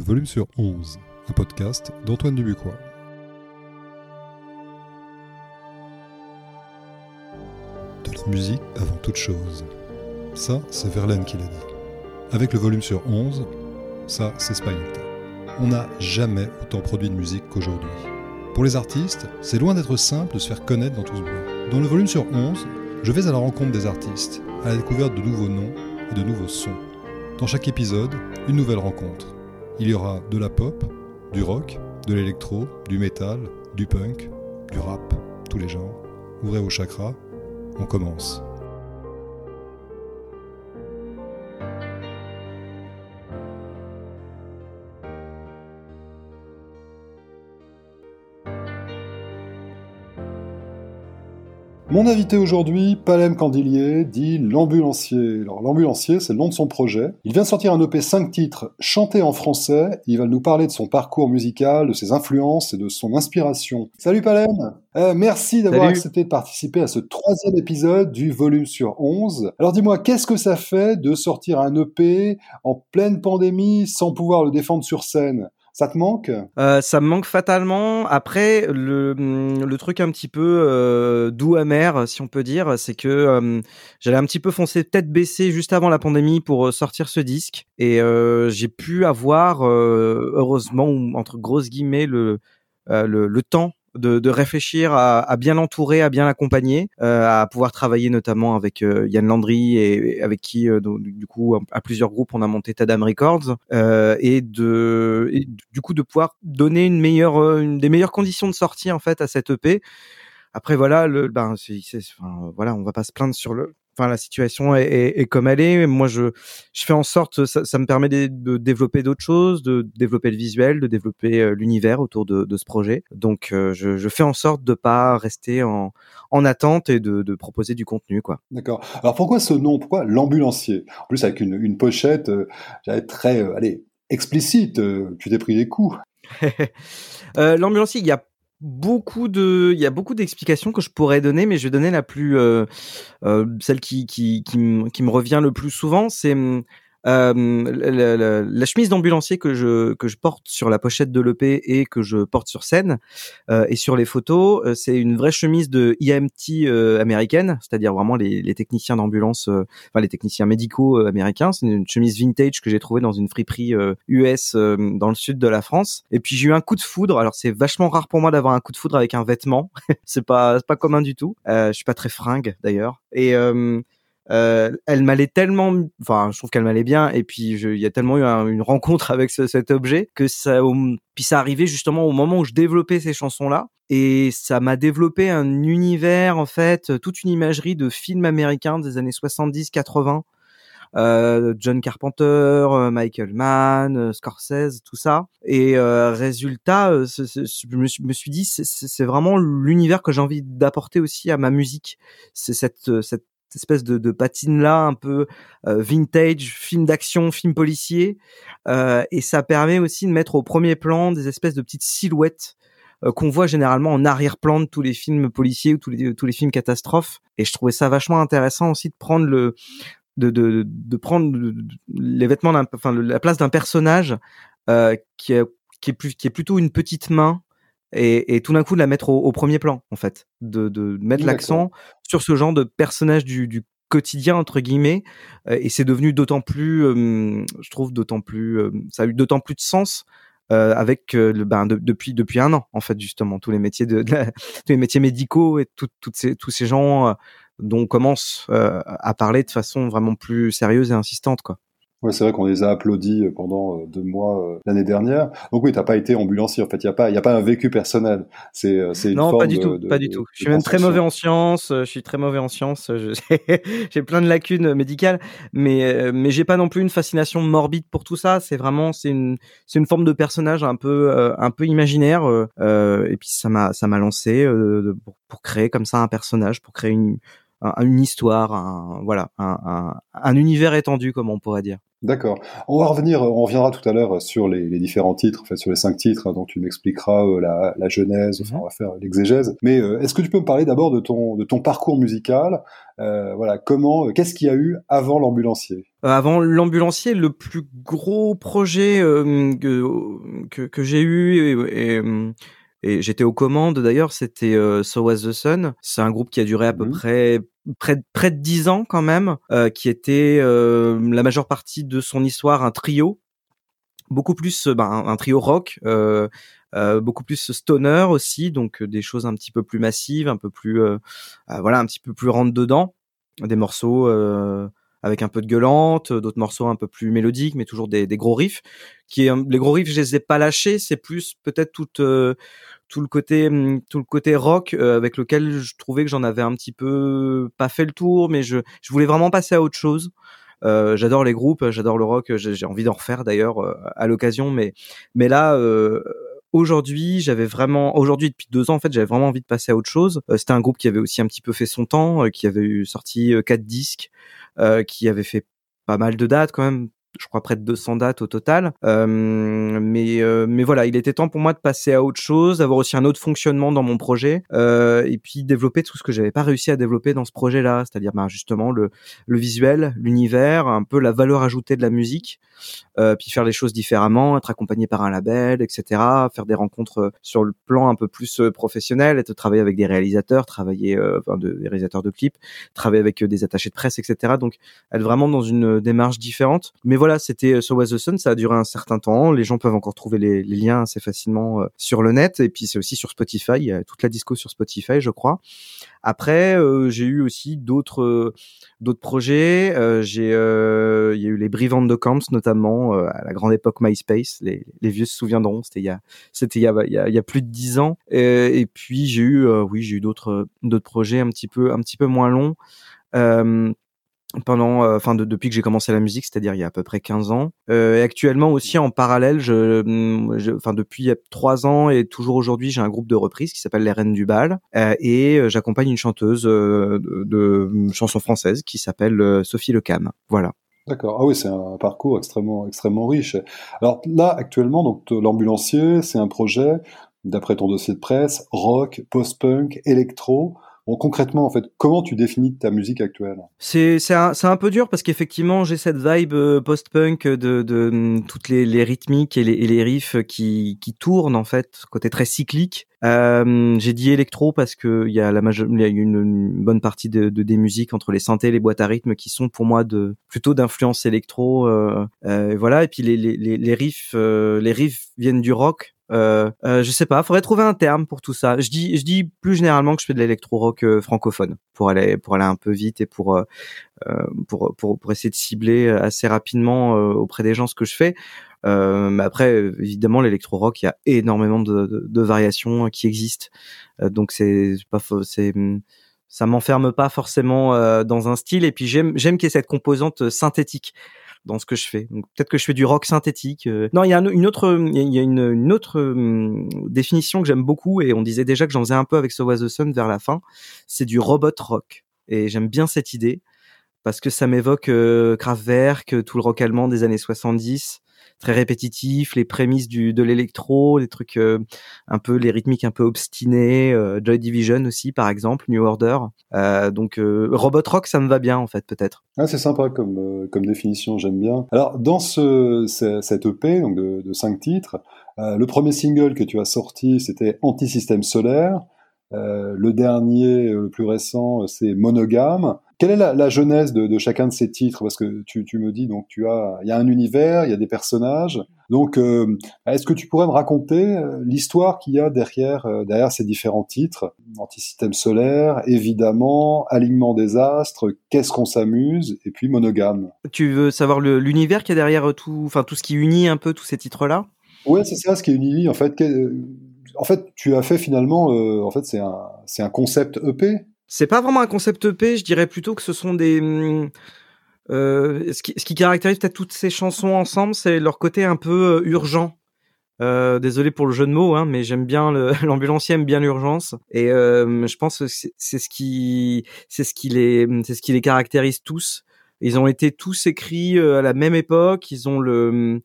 Volume sur 11, un podcast d'Antoine Dubuquois. De la musique avant toute chose. Ça, c'est Verlaine qui l'a dit. Avec le volume sur 11, ça, c'est Spinetta. On n'a jamais autant produit de musique qu'aujourd'hui. Pour les artistes, c'est loin d'être simple de se faire connaître dans tout ce bruit. Dans le volume sur 11, je vais à la rencontre des artistes, à la découverte de nouveaux noms et de nouveaux sons. Dans chaque épisode, une nouvelle rencontre. Il y aura de la pop, du rock, de l'électro, du métal, du punk, du rap, tous les genres. Ouvrez vos chakras, on commence. Mon invité aujourd'hui, Palem Candilier, dit l'ambulancier. Alors l'ambulancier, c'est le nom de son projet. Il vient de sortir un EP 5 titres chantés en français. Il va nous parler de son parcours musical, de ses influences et de son inspiration. Salut Palem euh, Merci d'avoir accepté de participer à ce troisième épisode du volume sur 11. Alors dis-moi, qu'est-ce que ça fait de sortir un EP en pleine pandémie sans pouvoir le défendre sur scène? Ça te manque? Euh, Ça me manque fatalement. Après, le, le truc un petit peu euh, doux amer, si on peut dire, c'est que euh, j'allais un petit peu foncer tête baissée juste avant la pandémie pour euh, sortir ce disque, et euh, j'ai pu avoir, heureusement, entre grosses guillemets, le, le, le temps de, de réfléchir à, bien l'entourer, à bien l'accompagner, euh, à pouvoir travailler notamment avec euh, Yann Landry et, avec qui euh, du coup à plusieurs groupes on a monté Tadam Records et de du coup de pouvoir donner une meilleure une des meilleures conditions de sortie en fait à cette EP. Après voilà le ben voilà on va pas se plaindre sur le enfin la situation est, comme elle est. Moi, je, je fais en sorte, ça, ça me permet de, développer d'autres choses, de développer le visuel, de développer euh, l'univers autour de, de, ce projet. Donc, euh, je, je, fais en sorte de pas rester en, en attente et de, de proposer du contenu, quoi. D'accord. Alors pourquoi ce nom? Pourquoi l'ambulancier? En plus avec une, une pochette, euh, très, euh, allez, explicite. tu t'es pris des coups. l'ambulancier, il y a beaucoup de, il y a beaucoup d'explications que je pourrais donner, mais je vais donner la plus, euh, euh, celle qui qui qui, qui me revient le plus souvent, c'est euh, la, chemise d'ambulancier que je que je porte sur la pochette de l'EP et que je porte sur scène euh, et sur les photos, euh, c'est une vraie chemise de IMT euh, américaine, c'est-à-dire vraiment les, les techniciens d'ambulance, enfin les techniciens médicaux américains. C'est une chemise vintage que j'ai trouvée dans une friperie US dans le sud de la France. Et puis j'ai eu un coup de foudre. Alors c'est vachement rare pour moi d'avoir un coup de foudre avec un vêtement. c'est pas pas commun du tout. je suis pas très fringue d'ailleurs. Et euh, elle m'allait tellement, enfin, je trouve qu'elle m'allait bien. Et puis, il y a tellement eu une rencontre avec cet objet que ça, puis ça arrivait justement au moment où je développais ces chansons-là. Et ça m'a développé un univers, en fait, toute une imagerie de films américains des années 70-80. Euh, John Carpenter, euh, Michael Mann, euh, Scorsese, tout ça. Et euh, résultat, je me suis dit, c'est vraiment l'univers que j'ai envie d'apporter aussi à ma musique. C'est cette, cette espèce de, patine là un peu euh, vintage film d'action film policier. Euh, et ça permet aussi de mettre au premier plan des espèces de petites silhouettes euh, qu'on voit généralement en arrière-plan de tous les films policiers ou tous les films catastrophes. Et je trouvais ça vachement intéressant aussi de prendre les vêtements enfin la place d'un personnage qui est plutôt une petite main et, et tout d'un coup de la mettre au, premier plan en fait, de, de mettre l'accent sur ce genre de personnage du, du quotidien entre guillemets euh, et c'est devenu d'autant plus je trouve d'autant plus ça a eu d'autant plus de sens euh, avec le ben depuis depuis un an en fait justement tous les métiers de, tous les métiers médicaux et toutes ces tous ces gens euh, dont on commence à parler de façon vraiment plus sérieuse et insistante quoi. Ouais, c'est vrai qu'on les a applaudis euh, pendant euh, deux mois euh, l'année dernière. Donc oui, t'as pas été ambulancier. En fait, il y a pas, il y a pas un vécu personnel. C'est, c'est non, pas du tout, pas du tout. Je suis même très mauvais en sciences. Je suis très mauvais en sciences. J'ai plein de lacunes médicales, mais mais j'ai pas non plus une fascination morbide pour tout ça. C'est vraiment, c'est une, c'est une forme de personnage un peu, un peu imaginaire. et puis ça m'a, ça m'a lancé pour, pour créer comme ça un personnage, pour créer une une histoire, un, voilà, un, un, un, univers étendu, comme on pourrait dire. D'accord. On va revenir, on reviendra tout à l'heure sur les, différents titres, en fait, sur les cinq titres, hein, dont tu m'expliqueras euh, la, genèse, enfin, mhm. on va faire l'exégèse. Mais euh, est-ce que tu peux me parler d'abord de ton, de ton parcours musical euh, Voilà, comment, qu'est-ce qu'il y a eu avant l'ambulancier? Avant l'ambulancier, le plus gros projet que, que, j'ai eu et, et j'étais aux commandes d'ailleurs, c'était So Was the Sun. C'est un groupe qui a duré à peu mmh près près, près de dix ans quand même, euh, qui était euh, la majeure partie de son histoire un trio, beaucoup plus ben, un, trio rock, euh, beaucoup plus stoner aussi, donc des choses un petit peu plus massives, un peu plus voilà, un petit peu plus rentre dedans, des morceaux avec un peu de gueulante, d'autres morceaux un peu plus mélodiques, mais toujours des, des gros riffs. Qui les gros riffs, je les ai pas lâchés, c'est plus peut-être toute tout le côté mmh, tout le côté rock euh, avec lequel je trouvais que j'en avais un petit peu pas fait le tour mais je je voulais vraiment passer à autre chose euh, j'adore les groupes j'adore le rock j'ai envie d'en refaire d'ailleurs euh, à l'occasion mais mais là euh, aujourd'hui j'avais vraiment aujourd'hui depuis deux ans en fait j'avais vraiment envie de passer à autre chose. C'était un groupe qui avait aussi un petit peu fait son temps qui avait eu sorti quatre disques qui avait fait pas mal de dates quand même je crois près de 200 dates au total. Euh, mais euh, mais voilà, il était temps pour moi de passer à autre chose, d'avoir aussi un autre fonctionnement dans mon projet, euh, et puis développer tout ce que j'avais pas réussi à développer dans ce projet-là, c'est-à-dire ben, justement le le visuel, l'univers, un peu la valeur ajoutée de la musique, euh, puis faire les choses différemment, être accompagné par un label, etc. Faire des rencontres sur le plan un peu plus professionnel, être travailler avec des réalisateurs, travailler enfin de, des réalisateurs de clips, travailler avec des attachés de presse, etc. Donc être vraiment dans une démarche différente, mais voilà, c'était So Was the Sun, ça a duré un certain temps. Les gens peuvent encore trouver les, liens assez facilement euh, sur le net. Et puis c'est aussi sur Spotify, il y a toute la disco sur Spotify, je crois. Après, euh, j'ai eu aussi d'autres euh, projets. j'ai il y a eu les Brivants de Camps notamment à la grande époque MySpace. Les, vieux se souviendront. C'était il y a c'était il y a, il y a, plus de dix ans. Et, puis j'ai eu oui j'ai eu d'autres d'autres projets un petit peu un petit peu moins longs pendant euh, enfin depuis que j'ai commencé la musique c'est-à-dire il y a à peu près 15 ans euh, et actuellement aussi en parallèle je enfin depuis trois ans et toujours aujourd'hui j'ai un groupe de reprises qui s'appelle les Reines du bal euh, et j'accompagne une chanteuse de, de chansons françaises qui s'appelle Sophie Le Cam voilà D'accord. Ah oui, c'est un parcours extrêmement, extrêmement riche. Alors là, actuellement, donc l'ambulancier, c'est un projet, d'après ton dossier de presse, rock, post-punk, électro. Bon, concrètement, en fait, comment tu définis ta musique actuelle? C'est un, un, peu dur parce qu'effectivement, j'ai cette vibe euh, post-punk de, de, mm, toutes les, les, rythmiques et les, les riffs qui, qui tournent en fait, côté très cyclique. Euh, j'ai dit électro parce que il y a la il y a une, une, bonne partie de, de, des musiques entre les synthés, et les boîtes à rythme qui sont pour moi de plutôt d'influence électro. Euh, voilà. Et puis les, les, les riffs, les riffs viennent du rock euh, euh, je sais pas, faudrait trouver un terme pour tout ça. Je dis, je dis plus généralement que je fais de l'électro rock euh, francophone pour aller pour aller un peu vite et pour euh, euh pour, pour pour essayer de cibler assez rapidement auprès des gens ce que je fais. mais après, évidemment, l'électro rock, il y a énormément de, de, de variations qui existent. donc c'est pas c'est ça m'enferme pas forcément dans un style. Et puis j'aime j'aime qu'il y ait cette composante synthétique dans ce que je fais. Peut-être que je fais du rock synthétique. Euh. Non, il y a une autre, il y a une, autre hum, définition que j'aime beaucoup et on disait déjà que j'en faisais un peu avec So Was the Sun vers la fin. C'est du robot rock et j'aime bien cette idée parce que ça m'évoque euh, Kraftwerk, tout le rock allemand des années 70 très répétitif, les prémices du de l'électro, les trucs euh, un peu les rythmiques un peu obstinés, euh, Joy Division aussi par exemple, New Order. Euh, donc robot rock ça me va bien en fait peut-être. Ah, c'est sympa comme comme définition, j'aime bien. Alors dans ce, cette EP donc de, de cinq titres, le premier single que tu as sorti c'était Anti-système solaire. Le dernier, le plus récent, c'est Monogame. Quelle est la, la genèse de, de, chacun de ces titres? Parce que tu, tu, me dis donc tu as, il y a un univers, il y a des personnages. Donc, euh, est-ce que tu pourrais me raconter euh, l'histoire qu'il y a derrière euh, derrière ces différents titres? Antisystème solaire, évidemment, alignement des astres, qu'est-ce qu'on s'amuse, et puis monogame. Tu veux savoir l'univers qu'il y a derrière tout, enfin tout ce qui unit un peu tous ces titres-là? Oui, c'est ça, ce qui unit en fait. En fait, tu as fait finalement, en fait, c'est un, c'est un concept EP c'est pas vraiment un concept EP, je dirais plutôt que ce sont des. Hum, euh, ce, qui, ce qui caractérise toutes ces chansons ensemble, c'est leur côté un peu euh, urgent. Euh, désolé pour le jeu de mots, hein, mais j'aime bien l'ambulancier aime bien l'urgence et euh, je pense que c'est ce qui c'est ce qui les c'est ce qui les caractérise tous. Ils ont été tous écrits à la même époque. Ils ont le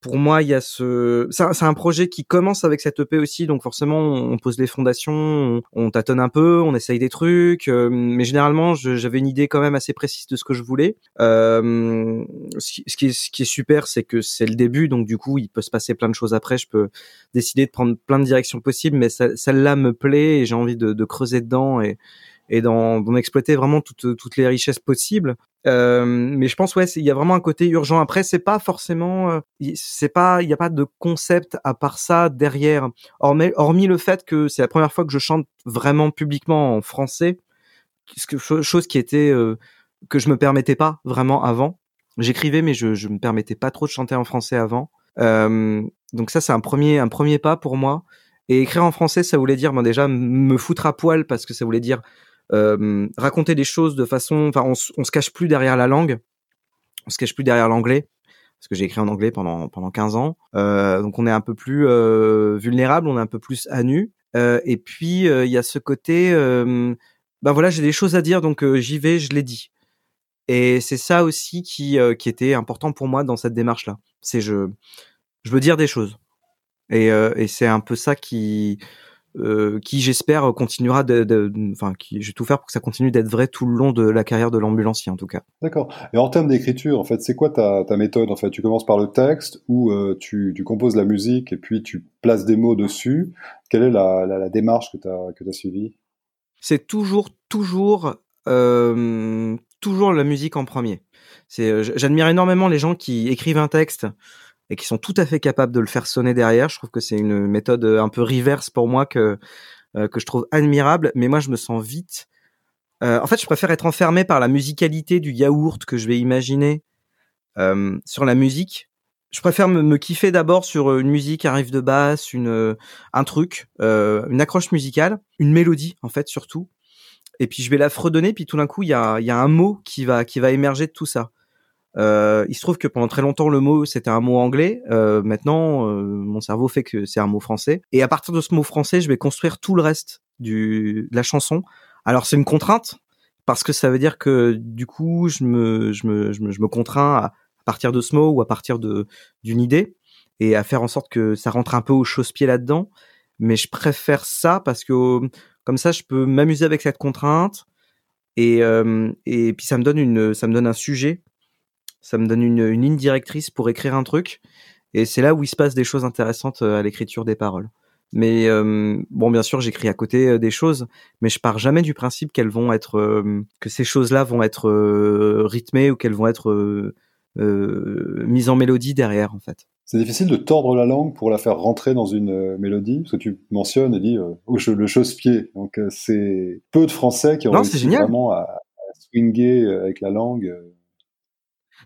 pour moi, il y a ce, c'est un, projet qui commence avec cette EP aussi, donc forcément, on pose les fondations, on, tâtonne un peu, on essaye des trucs, euh, mais généralement, j'avais une idée quand même assez précise de ce que je voulais. Euh, ce, qui, est, super, c'est que c'est le début, donc du coup, il peut se passer plein de choses après. Je peux décider de prendre plein de directions possibles, mais celle-là me plaît et j'ai envie de, de creuser dedans et et d'en exploiter vraiment toutes, toutes les richesses possibles. Euh, mais je pense ouais, il y a vraiment un côté urgent. Après, c'est pas forcément, euh, c'est pas, il n'y a pas de concept à part ça derrière. Hormis, hormis le fait que c'est la première fois que je chante vraiment publiquement en français, chose qui était euh, que je me permettais pas vraiment avant. J'écrivais, mais je, je me permettais pas trop de chanter en français avant. Euh, donc ça, c'est un premier, un premier pas pour moi. Et écrire en français, ça voulait dire, ben déjà, me foutre à poil parce que ça voulait dire raconter des choses de façon, enfin, on, on se cache plus derrière la langue, on se cache plus derrière l'anglais parce que j'ai écrit en anglais pendant pendant 15 ans. Euh, donc on est un peu plus euh, vulnérable, on est un peu plus à nu. Euh, et puis euh, il y a ce côté, ben voilà, j'ai des choses à dire, donc j'y vais, je l'ai dit. Et c'est ça aussi qui qui était important pour moi dans cette démarche là. C'est je je veux dire des choses. Et, et c'est un peu ça qui euh, qui j'espère continuera de, enfin qui je vais tout faire pour que ça continue d'être vrai tout le long de la carrière de l'ambulancier en tout cas. D'accord. Et en termes d'écriture, en fait, c'est quoi ta, ta, méthode En fait, tu commences par le texte ou euh, tu, tu, composes la musique et puis tu places des mots dessus. Quelle est la, la, la démarche que tu as que as suivie? C'est toujours toujours euh, toujours la musique en premier. C'est j'admire énormément les gens qui écrivent un texte et qui sont tout à fait capables de le faire sonner derrière. Je trouve que c'est une méthode euh, un peu reverse pour moi que euh, que je trouve admirable. Mais moi, je me sens vite. Euh, en fait, je préfère être enfermé par la musicalité du yaourt que je vais imaginer sur la musique. Je préfère me, me kiffer d'abord sur une musique, un riff de basse, une un truc, une accroche musicale, une mélodie en fait surtout. Et puis je vais la fredonner, puis tout d'un coup il y a, y a un mot qui va qui va émerger de tout ça. Euh, il se trouve que pendant très longtemps le mot c'était un mot anglais. Euh, maintenant, euh, mon cerveau fait que c'est un mot français. Et à partir de ce mot français, je vais construire tout le reste du, de la chanson. Alors c'est une contrainte parce que ça veut dire que du coup je me je me je me, je me contrains à, partir de ce mot ou à partir de d'une idée et à faire en sorte que ça rentre un peu au chausse-pied là-dedans. Mais je préfère ça parce que comme ça je peux m'amuser avec cette contrainte et euh, et puis ça me donne une ça me donne un sujet ça me donne une, une ligne directrice pour écrire un truc. Et c'est là où il se passe des choses intéressantes euh, à l'écriture des paroles. Mais euh, bon, bien sûr, j'écris à côté euh, des choses, mais je pars jamais du principe qu'elles vont être, que ces choses-là vont être rythmées ou qu'elles vont être mises en mélodie derrière, en fait. C'est difficile de tordre la langue pour la faire rentrer dans une mélodie, parce que tu mentionnes et dis le chausse-pied. Donc c'est peu de Français qui ont réussi vraiment à, à, swinguer avec la langue.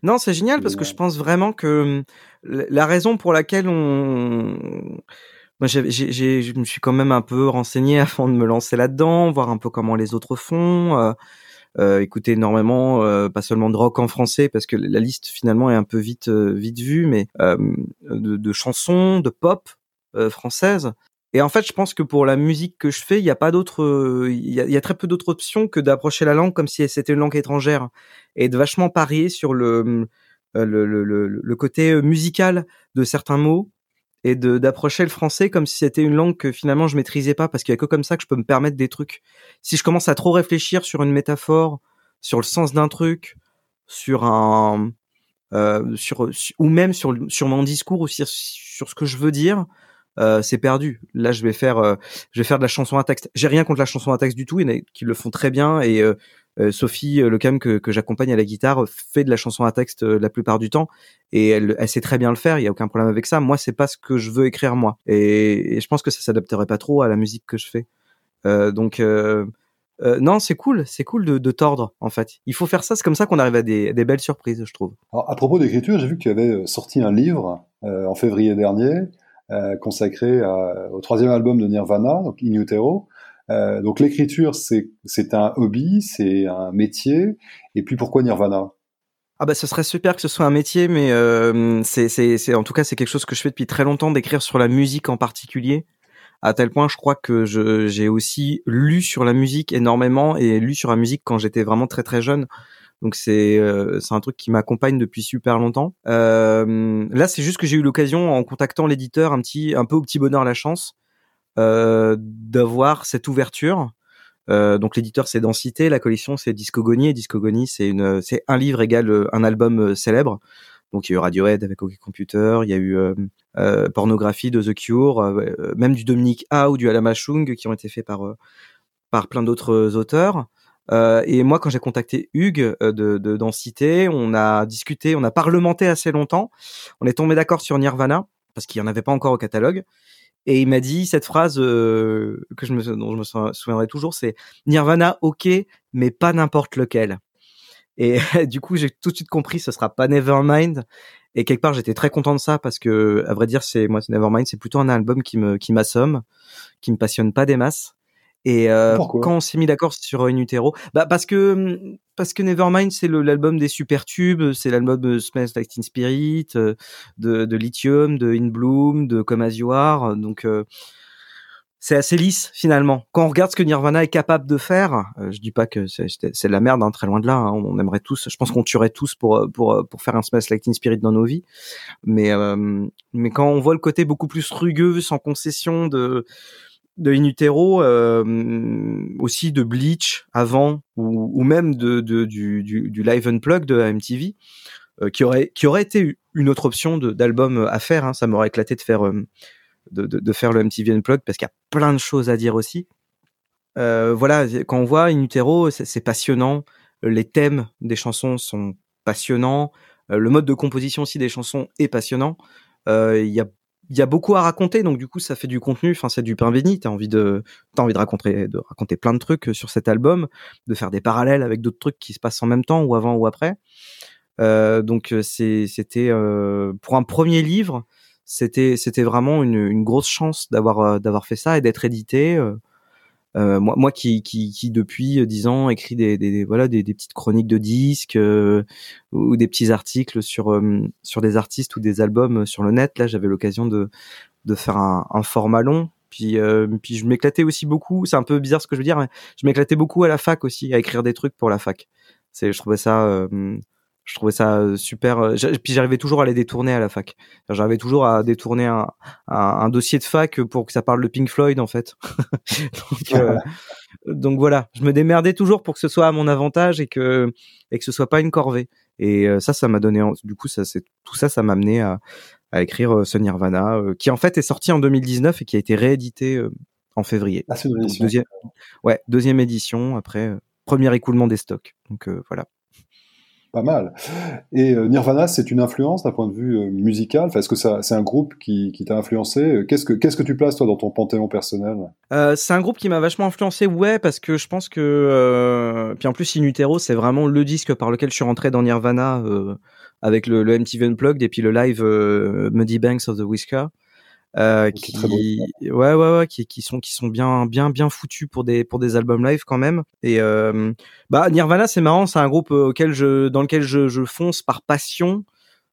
Non, c'est génial parce que je pense vraiment que la raison pour laquelle on moi, je me suis quand même un peu renseigné avant de me lancer là-dedans, voir un peu comment les autres font, euh, euh, écouter énormément, euh, pas seulement de rock en français, parce que la liste finalement est un peu vite, vite vue, mais de, de, chansons, de pop françaises. Et en fait, je pense que pour la musique que je fais, il n'y a pas d'autres, il y a, y très peu d'autres options que d'approcher la langue comme si c'était une langue étrangère et de vachement parier sur le, le, le, le, côté musical de certains mots et de d'approcher le français comme si c'était une langue que finalement je maîtrisais pas parce qu'il y a que comme ça que je peux me permettre des trucs. Si je commence à trop réfléchir sur une métaphore, sur le sens d'un truc, sur un euh, sur ou même sur sur mon discours ou sur ce que je veux dire, euh, c'est perdu. Là, je vais faire, euh, je vais faire de la chanson à texte. J'ai rien contre la chanson à texte du tout, il qui le font très bien. Et euh, Sophie Lecam que, que j'accompagne à la guitare fait de la chanson à texte la plupart du temps, et elle, elle sait très bien le faire. Il y a aucun problème avec ça. Moi, c'est pas ce que je veux écrire moi, et, je pense que ça s'adapterait pas trop à la musique que je fais. donc non, c'est cool, c'est cool de, tordre en fait. Il faut faire ça, c'est comme ça qu'on arrive à des, des, belles surprises, je trouve. Alors, à propos d'écriture, j'ai vu que tu avais sorti un livre en février dernier euh, consacré à, au troisième album de Nirvana, donc In Utero. Euh, donc l'écriture, c'est un hobby, c'est un métier. Et puis pourquoi Nirvana? Ah bah ce serait super que ce soit un métier, mais euh, c'est en tout cas c'est quelque chose que je fais depuis très longtemps d'écrire sur la musique en particulier. À tel point, je crois que j'ai aussi lu sur la musique énormément et lu sur la musique quand j'étais vraiment très très jeune. Donc c'est c'est un truc qui m'accompagne depuis super longtemps. là, c'est juste que j'ai eu l'occasion en contactant l'éditeur un petit un peu au petit bonheur la chance d'avoir cette ouverture. donc l'éditeur c'est Densité, la collection c'est Discogonie et Discogonie c'est une c'est un livre égal un album célèbre. Donc il y a eu Radiohead avec OK Computer, il y a eu euh, euh, Pornographie de The Cure, euh, même du Dominique A ou du Alama Chung qui ont été faits par par plein d'autres auteurs. Et moi, quand j'ai contacté Hugues de, de Densité, on a discuté, on a parlementé assez longtemps. On est tombé d'accord sur Nirvana parce qu'il y en avait pas encore au catalogue. Et il m'a dit cette phrase que je me, dont je me souviendrai toujours, c'est Nirvana, ok, mais pas n'importe lequel. Et du coup, j'ai tout de suite compris, ce sera pas Nevermind. Et quelque part, j'étais très content de ça parce que, à vrai dire, c'est moi, Nevermind, c'est plutôt un album qui me, qui m'assomme, qui me passionne pas des masses. Et euh, quand on s'est mis d'accord sur une Utero, bah parce que parce que Nevermind c'est l'album des super tubes, c'est l'album de Smells Like Teen Spirit, euh, de, de Lithium, de In Bloom, de Come As You Are, donc euh, c'est assez lisse finalement. Quand on regarde ce que Nirvana est capable de faire, euh, je dis pas que c'est de la merde, hein, très loin de là. Hein, on aimerait tous, je pense qu'on tuerait tous pour euh, pour euh, pour faire un Smash Like Teen Spirit dans nos vies. Mais mais quand on voit le côté beaucoup plus rugueux, sans concession de de Inutero, aussi de Bleach avant ou, ou même de, du, du, live unplug de MTV, qui aurait qui aurait été une autre option d'album à faire. Hein, ça m'aurait éclaté de faire de, de, faire le MTV Unplugged parce qu'il y a plein de choses à dire aussi. Euh, voilà, quand on voit In Utero, c'est passionnant. Les thèmes des chansons sont passionnants. Euh, le mode de composition aussi des chansons est passionnant. Euh, il y a il y a beaucoup à raconter, donc du coup ça fait du contenu. Enfin c'est du pain béni. T'as envie de t'as envie de raconter de raconter plein de trucs sur cet album, de faire des parallèles avec d'autres trucs qui se passent en même temps ou avant ou après. donc c'est c'était pour un premier livre, c'était c'était vraiment une, une, grosse chance d'avoir euh, d'avoir fait ça et d'être édité. Euh, euh moi, moi qui, qui, qui depuis dix ans écrit des, des, voilà des, des, petites chroniques de disques euh, ou des petits articles sur sur des artistes ou des albums sur le net. Là, j'avais l'occasion de de faire un, un format long. Puis puis je m'éclatais aussi beaucoup. C'est un peu bizarre ce que je veux dire. Mais je m'éclatais beaucoup à la fac aussi à écrire des trucs pour la fac. C'est je trouvais ça je trouvais ça euh, super. Euh, puis j'arrivais toujours à les détourner à la fac. J'arrivais toujours à détourner un, un, dossier de fac pour que ça parle de Pink Floyd en fait. donc, euh, donc, voilà, je me démerdais toujours pour que ce soit à mon avantage et que et que ce soit pas une corvée. Et ça, ça m'a donné. Du coup, ça c'est tout ça, ça m'a amené à, à écrire ce Nirvana, qui en fait est sorti en 2019 et qui a été réédité en février. Ah, deuxième, ouais, deuxième édition après premier écoulement des stocks. Donc voilà pas mal. Et euh, Nirvana, c'est une influence d'un point de vue euh, musical? Est-ce que c'est un groupe qui, t'a influencé? Qu'est-ce que tu places, toi, dans ton panthéon personnel? Euh, C'est un groupe qui m'a vachement influencé, ouais, parce que je pense que... puis en plus, Inutero, c'est vraiment le disque par lequel je suis rentré dans Nirvana, avec le, le, MTV Unplugged et puis le live Muddy Banks of the Whisker. Euh, qui, ouais, ouais, ouais, qui, qui sont, qui sont bien, bien, bien foutus pour des, pour des albums live quand même. Et euh, bah Nirvana, c'est marrant, c'est un groupe euh, auquel je, dans lequel je, je fonce par passion,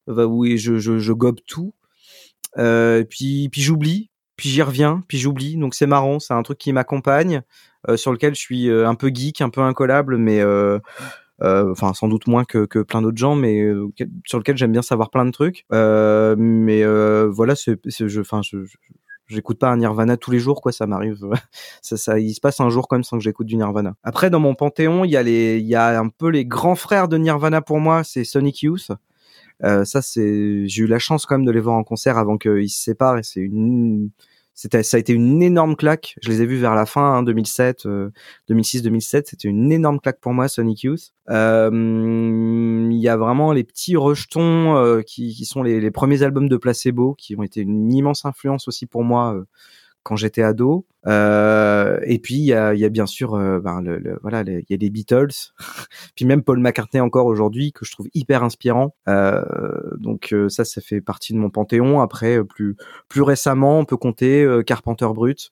bah, oui, je, je, je gobe tout. Euh, puis, puis j'oublie, puis j'y reviens, puis j'oublie. Donc c'est marrant, c'est un truc qui m'accompagne, euh, sur lequel je suis un peu geek, un peu incollable, mais euh, enfin sans doute moins que, que plein d'autres gens, mais euh, sur lequel j'aime bien savoir plein de trucs. Euh, mais voilà, c'est, je, enfin, je, j'écoute pas un Nirvana tous les jours quoi ça m'arrive ça, ça il se passe un jour quand même sans que j'écoute du Nirvana après dans mon panthéon il y a les il y a un peu les grands frères de Nirvana pour moi c'est Sonic Youth euh, ça c'est j'ai eu la chance quand même de les voir en concert avant qu'ils se séparent et c'est une c'était, ça a été une énorme claque. Je les ai vus vers la fin, hein, 2007, 2006, 2007. C'était une énorme claque pour moi, Sonic Youth. Euh, il y a vraiment les petits rejetons euh, qui, qui, sont les, les, premiers albums de Placebo, qui ont été une immense influence aussi pour moi euh, quand j'étais ado. Euh, et puis il y a, y a, bien sûr, euh, ben, le, le, voilà, il y a les Beatles, puis même Paul McCartney encore aujourd'hui que je trouve hyper inspirant. Euh, donc euh, ça, ça fait partie de mon panthéon. Après, plus plus récemment, on peut compter Carpenter Brut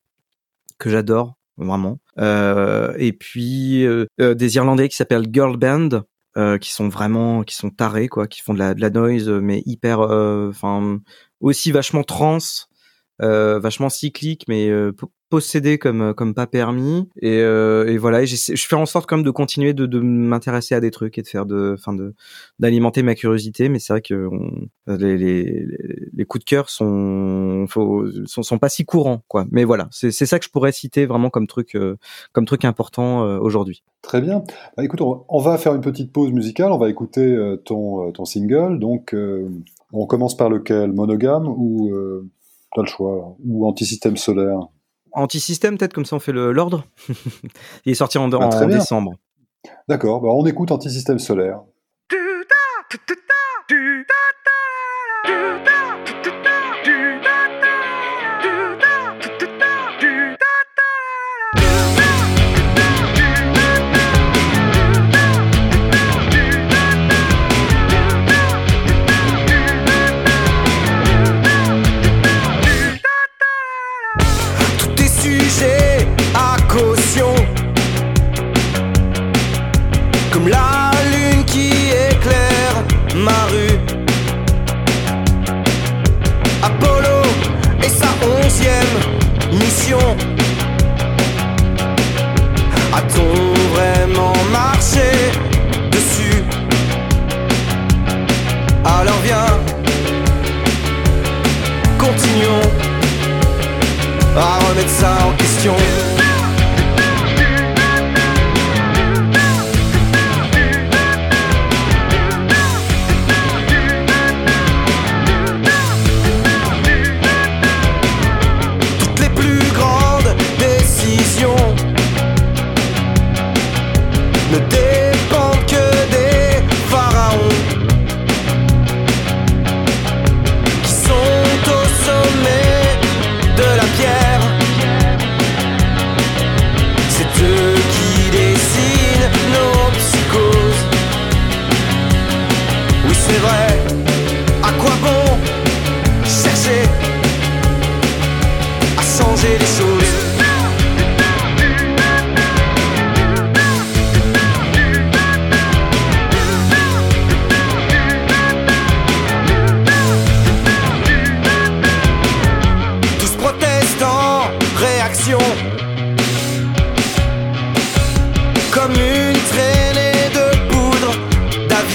que j'adore vraiment. et puis des Irlandais qui s'appellent Girl Band. qui sont vraiment qui sont tarés quoi qui font de la, de la noise mais hyper enfin aussi vachement trans vachement cyclique, mais possédé comme comme pas permis. Et, et voilà et je fais en sorte quand même de continuer de, de m'intéresser à des trucs et de faire de enfin de d'alimenter ma curiosité. Mais c'est vrai que les, les, les coups de cœur sont, sont sont pas si courants quoi. Mais voilà c'est c'est ça que je pourrais citer vraiment comme truc comme truc important aujourd'hui. Très bien. Bah, écoute on, va faire une petite pause musicale. On va écouter ton ton single. Donc on commence par lequel? Monogame ou t'as le choix ou anti-système solaire Anti-système, peut-être, comme ça on fait l'ordre. Il est sorti en, ah, décembre. D'accord, bah on écoute Anti-système solaire. za question.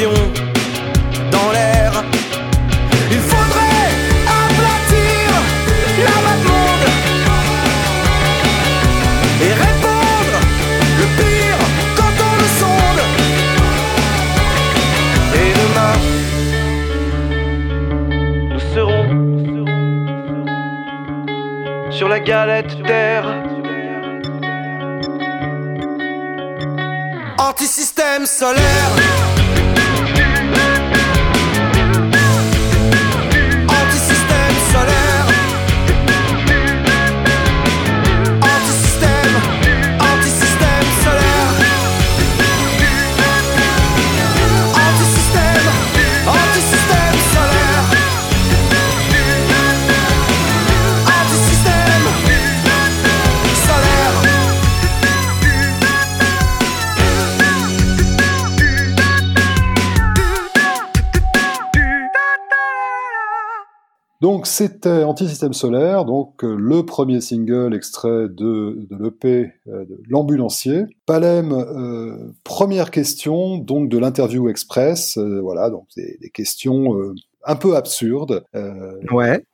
Donc c'était Anti-Système Solaire, donc euh, le premier single extrait de, de l'EP euh, de L'Ambulancier. Palem, euh, première question donc de l'interview express, voilà, donc des, des questions un peu absurdes. ouais.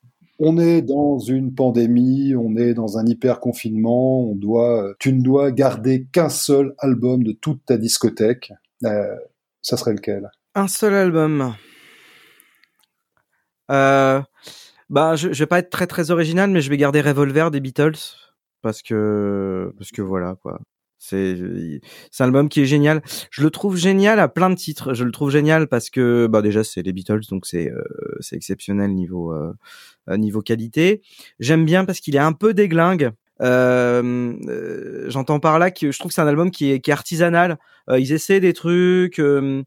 On est dans une pandémie, on est dans un hyper confinement, on doit, tu ne dois garder qu'un seul album de toute ta discothèque. ça serait lequel? Un seul album. Euh, bah, je, je vais pas être très très original, mais je vais garder Revolver des Beatles parce que parce que voilà quoi. C'est c'est un album qui est génial. Je le trouve génial à plein de titres. Je le trouve génial parce que bah déjà c'est les Beatles donc c'est euh, c'est exceptionnel niveau euh, niveau qualité. J'aime bien parce qu'il est un peu déglingue. Euh, euh J'entends par là que je trouve que c'est un album qui est, qui est artisanal. ils essaient des trucs euh,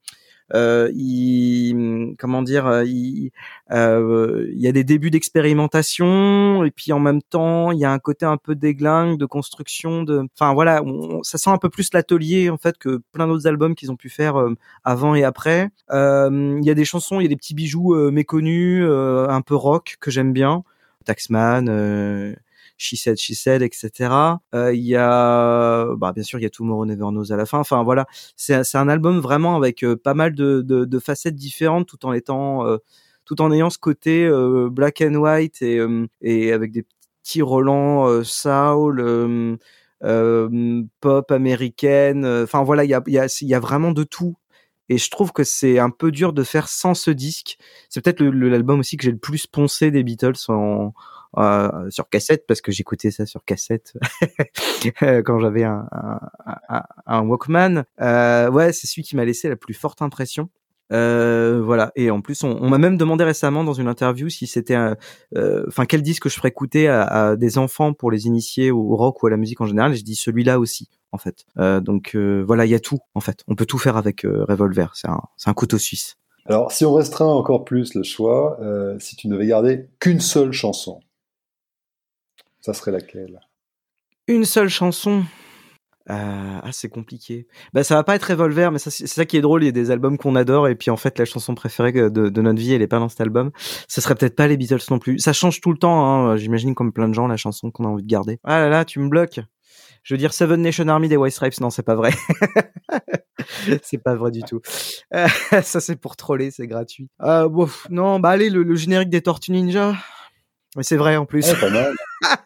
il, comment dire, euh, il, euh, il y a des débuts d'expérimentation et puis en même temps il y a un côté un peu déglingue de construction de, enfin voilà, ça sent un peu plus l'atelier en fait que plein d'autres albums qu'ils ont pu faire euh, avant et après. il y a des chansons, il y a des petits bijoux méconnus, un peu rock que j'aime bien. Taxman, euh, She Said, She Said, etc. Il y a, bah, bien sûr, il y a Tomorrow Never Knows à la fin. Enfin voilà, c'est un album vraiment avec pas mal de, facettes différentes, tout en étant tout en ayant ce côté black and white et, avec des petits Roland euh, euh, euh, pop américaine. Enfin voilà, il y a, y, y a vraiment de tout. Et je trouve que c'est un peu dur de faire sans ce disque. C'est peut-être l'album aussi que j'ai le plus poncé des Beatles en, euh, sur cassette parce que j'écoutais ça sur cassette quand j'avais un, un, un, Walkman. Euh, ouais, c'est celui qui m'a laissé la plus forte impression. Euh, voilà. Et en plus, on, m'a même demandé récemment dans une interview si c'était, euh, enfin, quel disque je ferais écouter à, des enfants pour les initier au, rock ou à la musique en général. Et je dis celui-là aussi, en fait. Euh, donc voilà, il y a tout, en fait. On peut tout faire avec Revolver. C'est un, un couteau suisse. Alors, si on restreint encore plus le choix, si tu ne devais garder qu'une seule chanson, ça serait laquelle? Une seule chanson. Euh, ah, c'est compliqué. Bah, ça va pas être Revolver, mais c'est ça qui est drôle. Il y a des albums qu'on adore, et puis en fait, la chanson préférée de, de, notre vie, elle est pas dans cet album. Ce serait peut-être pas les Beatles non plus. Ça change tout le temps, hein, j'imagine, comme plein de gens, la chanson qu'on a envie de garder. Ah là là, tu me bloques. Je veux dire Seven Nation Army des White Stripes. Non, c'est pas vrai. c'est pas vrai du tout. ça, c'est pour troller, c'est gratuit. Euh, bon, non, bah allez, le, générique des Tortues Ninja. Mais c'est vrai en plus. pas mal.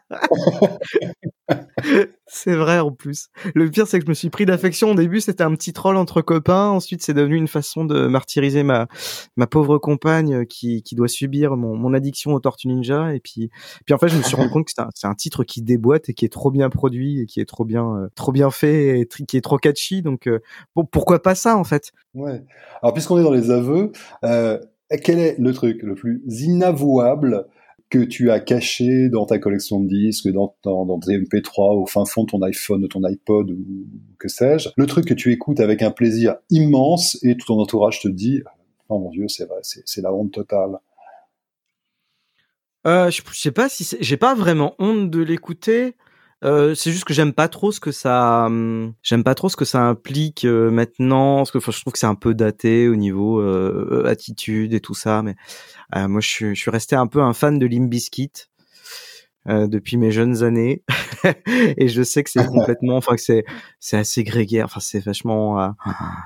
c'est vrai en plus. Le pire, c'est que je me suis pris d'affection. Au début, c'était un petit troll entre copains. Ensuite, c'est devenu une façon de martyriser ma, ma pauvre compagne qui, qui doit subir mon, addiction aux Tortues Ninja. Et puis, puis en fait, je me suis rendu compte que c'est un, titre qui déboîte et qui est trop bien produit et qui est trop bien, euh, trop bien fait et qui est trop catchy. Donc, euh, bon, pourquoi pas ça en fait? Ouais. Alors, puisqu'on est dans les aveux, euh, quel est le truc le plus inavouable que tu as caché dans ta collection de disques, dans, dans, dans tes MP3, au fin fond de ton iPhone, de ton iPod ou que sais-je. Le truc que tu écoutes avec un plaisir immense et tout ton entourage te dit Oh mon Dieu, c'est vrai, c'est la honte totale. Euh, je, sais pas si j'ai pas vraiment honte de l'écouter. Euh, c'est juste que j'aime pas trop ce que ça, j'aime pas trop ce que ça implique euh, maintenant, parce que je trouve que c'est un peu daté au niveau euh, attitude et tout ça. Mais moi, je suis, je suis resté un peu un fan de Limbiskit. Euh, depuis mes jeunes années. Et je sais que c'est complètement enfin que c'est c'est assez grégaire. Enfin c'est vachement euh,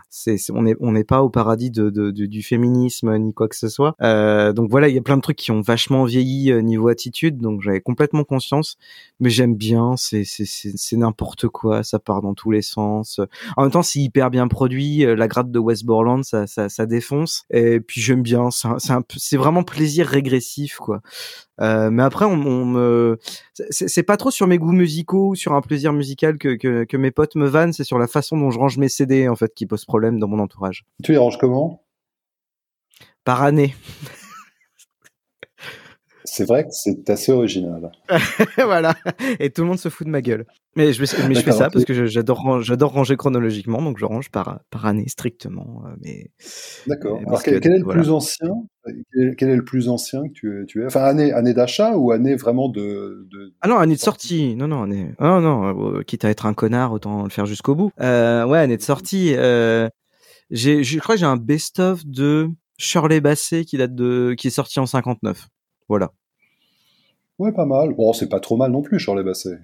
c'est on est on n'est pas au paradis de, de, du féminisme ni quoi que ce soit. Euh, donc voilà il y a plein de trucs qui ont vachement vieilli euh, niveau attitude. Donc j'avais complètement conscience. Mais j'aime bien c'est c'est c'est n'importe quoi. Ça part dans tous les sens. En même temps c'est hyper bien produit. La gratte de West Borland ça ça, ça défonce. Et puis j'aime bien. C'est c'est vraiment plaisir régressif quoi. Euh, mais après, on, on me, c'est pas trop sur mes goûts musicaux, sur un plaisir musical que, que, que mes potes me vannent, c'est sur la façon dont je range mes CD en fait qui pose problème dans mon entourage. Tu les ranges comment? Par année. C'est vrai que c'est assez original. voilà. Et tout le monde se fout de ma gueule. Mais je, mais je fais ça parce que j'adore j'adore ranger chronologiquement, donc je range par, par année strictement. Euh, mais D'accord. Alors quel, est le plus ancien quel, est le plus ancien que tu, tu es? Enfin année année d'achat ou année vraiment de, de, Ah non année de sortie? Non non année. Ah non euh, quitte à être un connard autant le faire jusqu'au bout. Euh, ouais année de sortie. Euh, j'ai je crois que j'ai un best of de Shirley Bassey qui date de qui est sorti en 59. Voilà. Ouais, pas mal. Bon, c'est pas trop mal non plus, Shirley Bassey.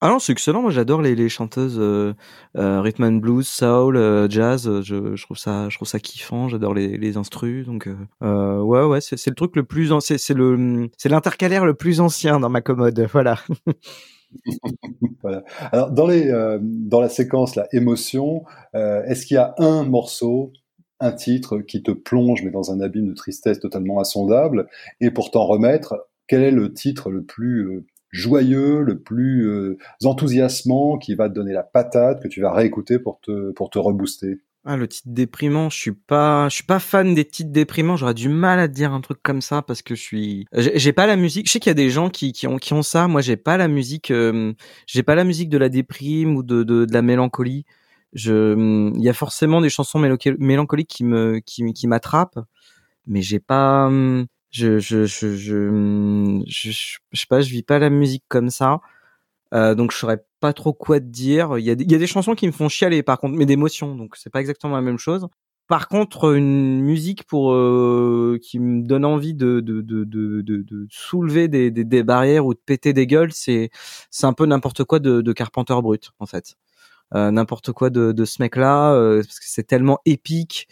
Ah non, c'est excellent. Moi, j'adore les, les chanteuses euh, euh, rhythm and blues, soul, euh, jazz. Je, je, trouve ça, je trouve ça kiffant. J'adore les, les instrus. Donc, ouais, ouais, c'est, le truc le plus, c'est, c'est le, c'est l'intercalaire le plus ancien dans ma commode. Voilà. voilà. Alors, dans les, dans la séquence la émotion, est-ce qu'il y a un morceau un titre qui te plonge mais dans un abîme de tristesse totalement insondable et pour t'en remettre quel est le titre le plus euh, joyeux, le plus euh, enthousiasmant, qui va te donner la patate, que tu vas réécouter pour te, pour te rebooster? Ah, le titre déprimant, je suis pas, je suis pas fan des titres déprimants. J'aurais du mal à dire un truc comme ça parce que je suis, j'ai pas la musique. Je sais qu'il y a des gens qui, qui ont, qui ont ça. Moi, j'ai pas la musique, euh, j'ai pas la musique de la déprime ou de, de la mélancolie. Je, il y a forcément des chansons mélancoliques qui me, qui, m'attrapent, mais j'ai pas, je je je je, je, je sais pas, je vis pas la musique comme ça. Euh, donc je saurais pas trop quoi te dire. Il y a, il y a des chansons qui me font chialer par contre, mais d'émotion, donc c'est pas exactement la même chose. par contre, une musique pour euh, qui me donne envie de de, de, de, de soulever des, des, des, barrières ou de péter des gueules, c'est c'est un peu n'importe quoi de, de Carpenter brut en fait. Euh, n'importe quoi de, de ce mec-là euh, parce que c'est tellement épique.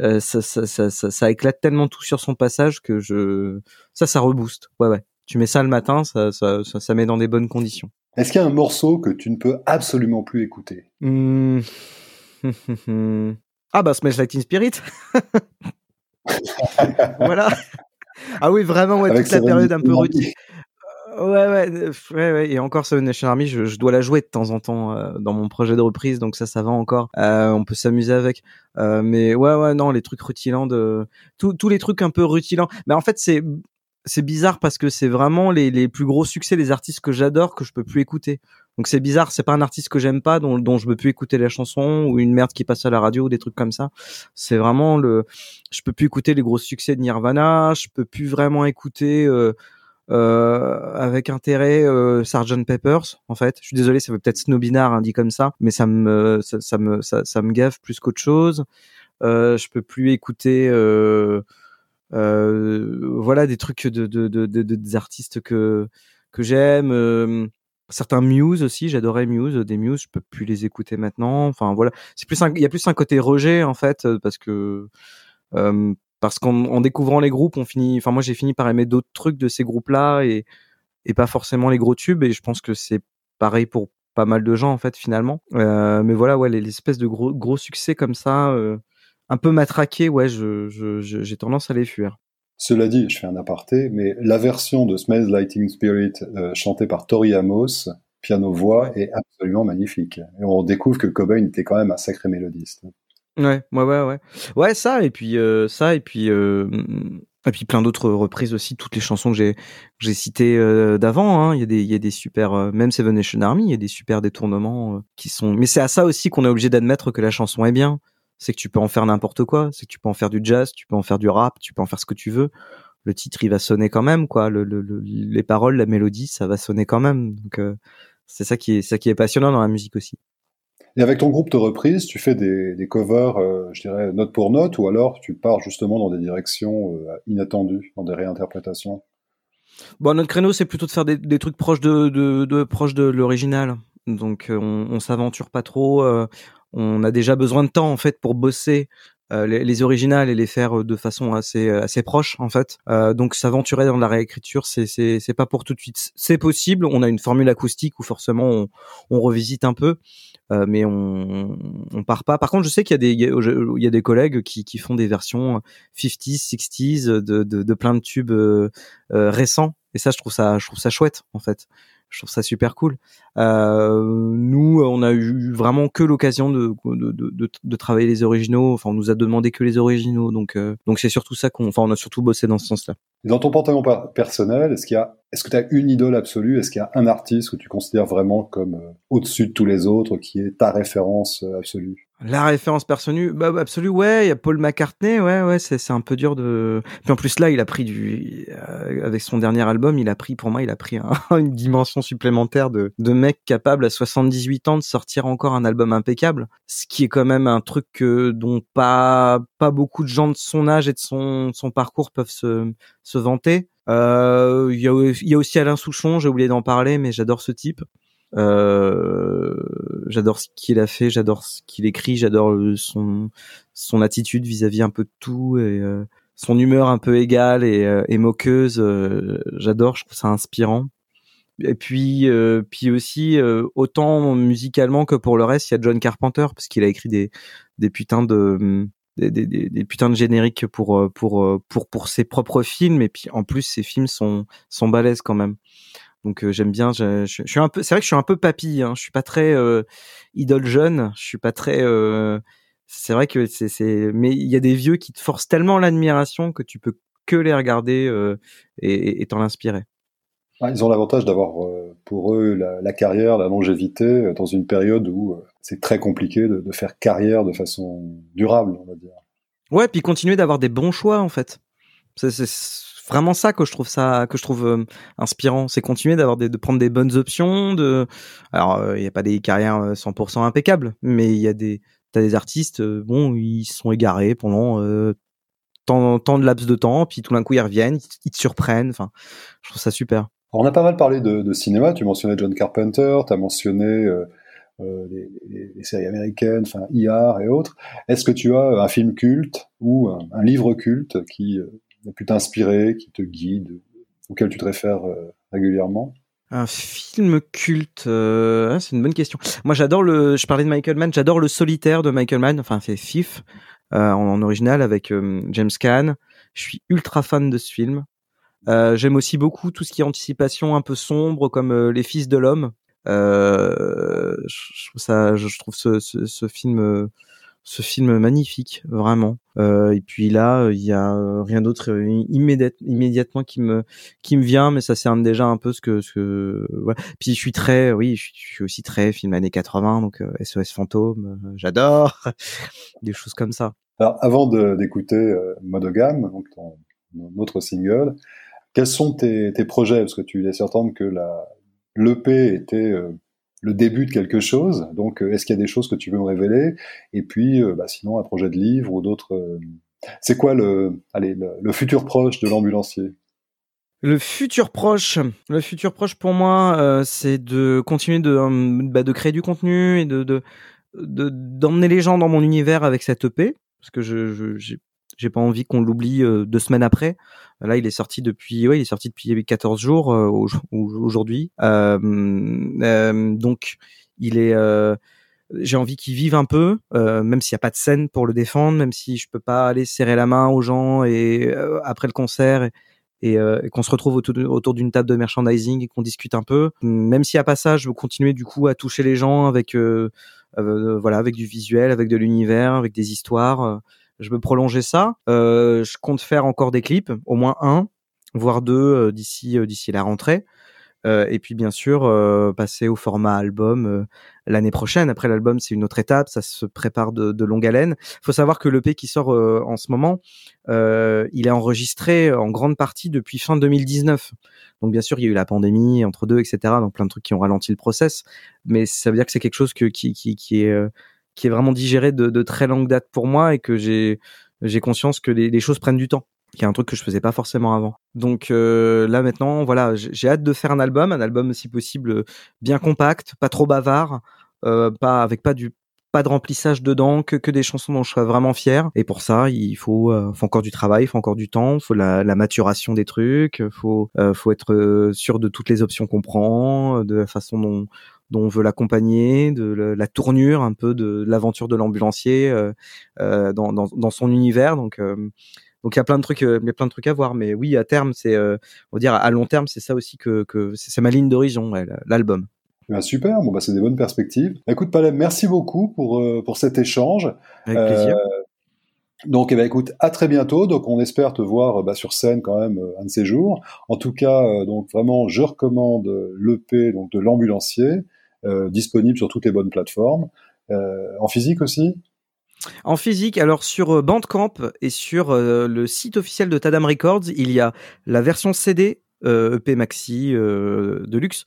Euh, ça, ça, ça, éclate tellement tout sur son passage que je ça ça rebooste. Ouais ouais. Tu mets ça le matin, ça ça, ça, ça met dans des bonnes conditions. Est-ce qu'il y a un morceau que tu ne peux absolument plus écouter? Mmh. Ah bah Smash Like Spirit. voilà. Ah oui, vraiment, ouais, toute la période un peu rutine. Ouais, ouais, ouais, ouais, et encore Seven Nation Army, je, je, dois la jouer de temps en temps euh, dans mon projet de reprise, donc ça, ça va encore. Euh, on peut s'amuser avec. Euh, mais ouais, ouais, non, les trucs rutilants de, tous les trucs un peu rutilants. Mais en fait, c'est c'est bizarre parce que c'est vraiment les, les plus gros succès des artistes que j'adore que je peux plus écouter. Donc c'est bizarre, c'est pas un artiste que j'aime pas, dont, dont je peux plus écouter la chanson ou une merde qui passe à la radio ou des trucs comme ça. C'est vraiment le, je peux plus écouter les gros succès de Nirvana, je peux plus vraiment écouter euh, euh, avec intérêt euh, Sgt Peppers. En fait, je suis désolé, ça veut peut-être snobinard hein, dit comme ça, mais ça me, ça, me, ça, me gaffe plus qu'autre chose. Euh, je peux plus écouter. Euh, euh, voilà des trucs de, de, de, de, des artistes que que j'aime euh, certains Muse aussi j'adorais Muse des Muse je peux plus les écouter maintenant enfin voilà c'est plus il y a plus un côté rejet en fait euh, parce que euh, parce qu'en découvrant les groupes on finit enfin moi j'ai fini par aimer d'autres trucs de ces groupes là et et pas forcément les gros tubes et je pense que c'est pareil pour pas mal de gens en fait finalement euh, mais voilà ouais les, les, espèces de gros gros succès comme ça euh, un peu matraqué, ouais, j'ai je, tendance à les fuir. Cela dit, je fais un aparté, mais la version de Smells Lighting Spirit euh, chantée par Tori Amos, piano-voix, est absolument magnifique. Et on découvre que Cobain était quand même un sacré mélodiste. Ouais, ouais, ouais, ouais. Ouais, ça, et puis euh, ça, et puis euh, et puis plein d'autres reprises aussi, toutes les chansons que j'ai j'ai citées euh, d'avant. Hein. Il y a des il y a des super, euh, même Seven Nation Army, il y a des super détournements euh, qui sont. Mais c'est à ça aussi qu'on est obligé d'admettre que la chanson est bien c'est que tu peux en faire n'importe quoi, c'est que tu peux en faire du jazz, tu peux en faire du rap, tu peux en faire ce que tu veux. Le titre, il va sonner quand même, quoi. Le, le, les paroles, la mélodie, ça va sonner quand même. Donc, euh, c'est ça qui est, ça qui est passionnant dans la musique aussi. Et avec ton groupe de reprise, tu fais des, covers, euh, je dirais, note pour note, ou alors tu pars justement dans des directions euh, inattendues, dans des réinterprétations? Bon, notre créneau, c'est plutôt de faire des, trucs proches de, proches de l'original. Donc, on, on s'aventure pas trop on a déjà besoin de temps en fait pour bosser euh, les, les, originales et les faire de façon assez assez proche en fait. Euh, donc s'aventurer dans la réécriture, c'est c'est c'est pas pour tout de suite. C'est possible. On a une formule acoustique où forcément on, on revisite un peu, euh, mais on on part pas. Par contre, je sais qu'il y a des il y a des collègues qui qui font des versions 50s, 60s de de, de plein de tubes euh, euh, récents. Et ça, je trouve ça je trouve ça chouette en fait je trouve ça super cool. Euh, nous, on a eu vraiment que l'occasion de de, de, de, travailler les originaux. Enfin, on nous a demandé que les originaux, donc euh, donc c'est surtout ça qu'on. Enfin, on a surtout bossé dans ce sens-là. Dans ton pantalon personnel, est-ce qu'il y a, est-ce que tu as une idole absolue? Est-ce qu'il y a un artiste que tu considères vraiment comme euh, au-dessus de tous les autres, qui est ta référence euh, absolue? La référence personnelle, bah, bah, absolue, ouais, il y a Paul McCartney, ouais, ouais, c'est un peu dur de. Puis en plus là, il a pris du, euh, avec son dernier album, il a pris, pour moi, il a pris une dimension supplémentaire de de mec capable à 78 ans de sortir encore un album impeccable, ce qui est quand même un truc que, dont pas pas beaucoup de gens de son âge et de son son parcours peuvent se se vanter. Euh, il y a y a aussi Alain Souchon, j'ai oublié d'en parler, mais j'adore ce type. Euh, j'adore ce qu'il a fait, j'adore ce qu'il écrit, j'adore son son attitude vis-à-vis un peu de tout et euh, son humeur un peu égale et, euh, et moqueuse. j'adore, je trouve ça inspirant. Et puis, puis aussi, autant musicalement que pour le reste, il y a John Carpenter parce qu'il a écrit des des putains de des, des, des, putains de génériques pour pour pour pour ses propres films et puis en plus ses films sont sont balèzes quand même. Donc euh, j'aime bien. Je, je, suis un peu. C'est vrai que je suis un peu papy. Hein. Je suis pas très euh, idole jeune. Je suis pas très. Euh, c'est vrai que c'est. Mais il y a des vieux qui te forcent tellement l'admiration que tu peux que les regarder et t'en inspirer. Ah, ils ont l'avantage d'avoir pour eux la, la, carrière, la longévité dans une période où c'est très compliqué de, de, faire carrière de façon durable, on va dire. Ouais, puis continuer d'avoir des bons choix en fait. C'est vraiment ça que je trouve ça que je trouve euh, inspirant, c'est continuer d'avoir de prendre des bonnes options. De alors il euh, n'y a pas des carrières 100% euh, impeccables, mais il y a des t'as des artistes, bon, ils sont égarés pendant tant, de laps de temps, puis tout d'un coup ils reviennent, ils, te surprennent. Enfin, je trouve ça super. on a pas mal parlé de, cinéma. Tu mentionnais John Carpenter, tu as mentionné euh, les, séries américaines, enfin IR et autres. Est-ce que tu as un film culte ou un, livre culte qui euh, a pu t'inspirer, qui te guide, auquel tu te réfères euh, régulièrement? Un film culte, ah, c'est une bonne question. Moi, j'adore le. Je parlais de Michael Mann. J'adore le solitaire de Michael Mann. Enfin, c'est Fif en, original avec James Caan. Je suis ultra fan de ce film. J'aime aussi beaucoup tout ce qui est anticipation un peu sombre, comme Les Fils de l'homme euh, je trouve ça, je trouve ce film ce film magnifique, vraiment. Euh, et puis là, il y a rien d'autre euh, immédiatement qui me qui me vient, mais ça cerne déjà un peu ce que ce que. Voilà. Puis je suis très, oui, je suis, aussi très film années 80, donc SOS euh, Fantôme, j'adore des choses comme ça. Alors, avant d'écouter Monogame, donc ton, autre single, quels sont tes, tes projets? Parce que tu laisses entendre que la, l'EP était euh, le début de quelque chose. Donc, euh, est-ce qu'il y a des choses que tu veux me révéler? Et puis, euh, bah, sinon, un projet de livre ou d'autres. C'est quoi le, allez, le, futur proche de l'ambulancier? Le futur proche, le futur proche pour moi, c'est de continuer de, bah, de créer du contenu et de, de d'emmener les gens dans mon univers avec cette EP parce que je, j'ai pas envie qu'on l'oublie euh, deux semaines après. Là, il est sorti depuis, ouais, il est sorti depuis 14 jours euh, aujourd'hui. Euh, donc, il est j'ai envie qu'il vive un peu, même s'il n'y a pas de scène pour le défendre, même si je peux pas aller serrer la main aux gens et après le concert et, qu'on se retrouve autour, autour d'une table de merchandising et qu'on discute un peu. Même s'il n'y a pas ça, je veux continuer du coup à toucher les gens avec voilà avec du visuel, avec de l'univers, avec des histoires je veux prolonger ça. Euh, je compte faire encore des clips, au moins un, voire deux euh, d'ici euh, d'ici la rentrée. et puis bien sûr passer au format album l'année prochaine. Après l'album, c'est une autre étape, ça se prépare de, de longue haleine. Il faut savoir que l'EP qui sort en ce moment, il est enregistré en grande partie depuis fin 2019. Donc bien sûr, il y a eu la pandémie entre deux, etc. Donc plein de trucs qui ont ralenti le process, mais ça veut dire que c'est quelque chose que, qui, qui, qui est qui est vraiment digéré de, très longue date pour moi et que j'ai j'ai conscience que les, choses prennent du temps qui est un truc que je faisais pas forcément avant. Donc euh, là maintenant, voilà, j'ai hâte de faire un album, un album si possible bien compact, pas trop bavard, euh, pas avec pas du pas de remplissage dedans, que, que des chansons dont je sois vraiment fier. Et pour ça, il faut, euh, faut encore du travail, il faut encore du temps, il faut la, la, maturation des trucs, faut, faut être sûr de toutes les options qu'on prend, de la façon dont, dont on veut l'accompagner, de la, tournure un peu de, l'aventure de l'ambulancier euh, euh, dans, dans, dans, son univers. Donc euh, donc il y a plein de trucs, il y a plein de trucs à voir. Mais oui, à terme, c'est, on va dire à long terme, c'est ça aussi que, que c'est ma ligne d'horizon, l'album. Ben super, bon bah c'est des bonnes perspectives. Écoute Palais, merci beaucoup pour pour cet échange. Avec plaisir. Donc, eh ben, écoute, à très bientôt. Donc, on espère te voir bah, sur scène quand même un de ces jours. En tout cas, donc vraiment, je recommande l'EP donc de l'ambulancier. Euh, disponible sur toutes les bonnes plateformes. Euh, en physique aussi? En physique, alors sur euh, Bandcamp et sur le site officiel de Tadam Records, il y a la version CD EP e Maxi de luxe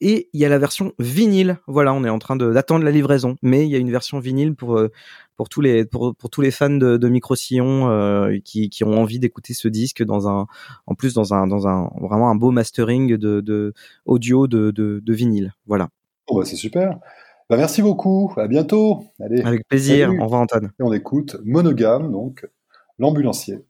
et il y a la version vinyle. Voilà, on est en train d'attendre la livraison, mais il y a une version vinyle pour pour tous les pour, pour tous les fans de, de micro sillon qui, qui ont envie d'écouter ce disque dans un en plus dans un dans un vraiment un beau mastering de, de audio de, de, de vinyle. Voilà. Bah, c'est super. Bah, merci beaucoup. À bientôt. Allez. Avec plaisir. Au revoir, Antoine. Et on écoute Monogame, donc l'ambulancier.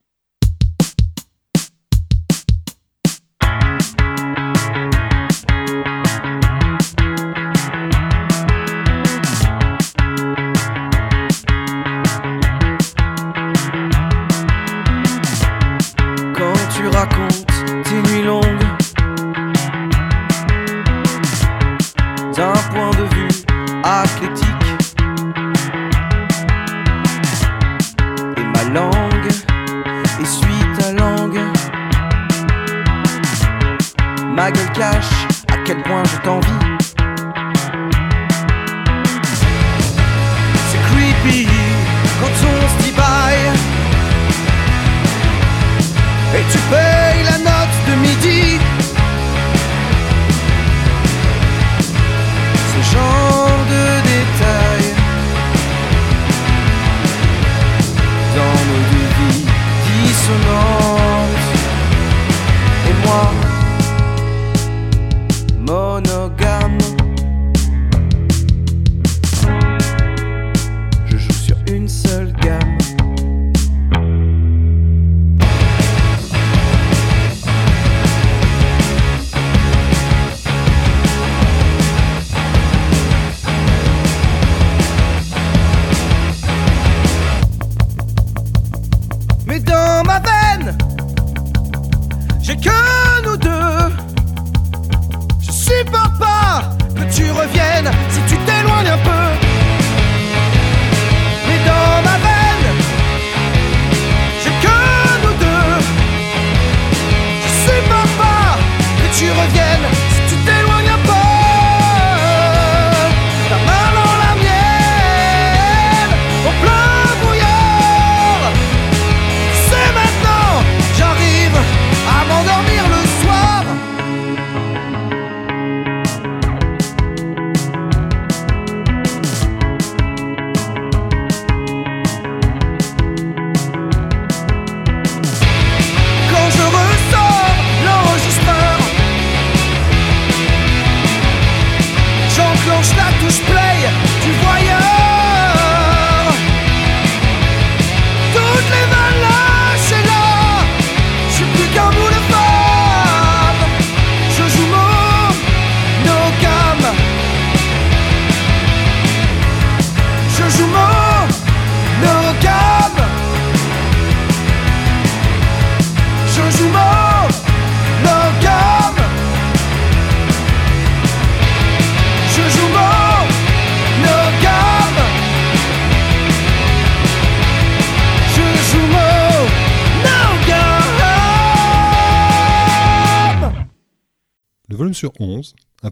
ton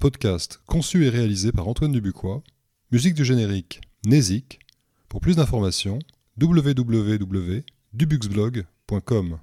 podcast conçu et réalisé par Antoine Dubuquois, musique du générique Nésic. Pour plus d'informations, www.dubuxblog.com.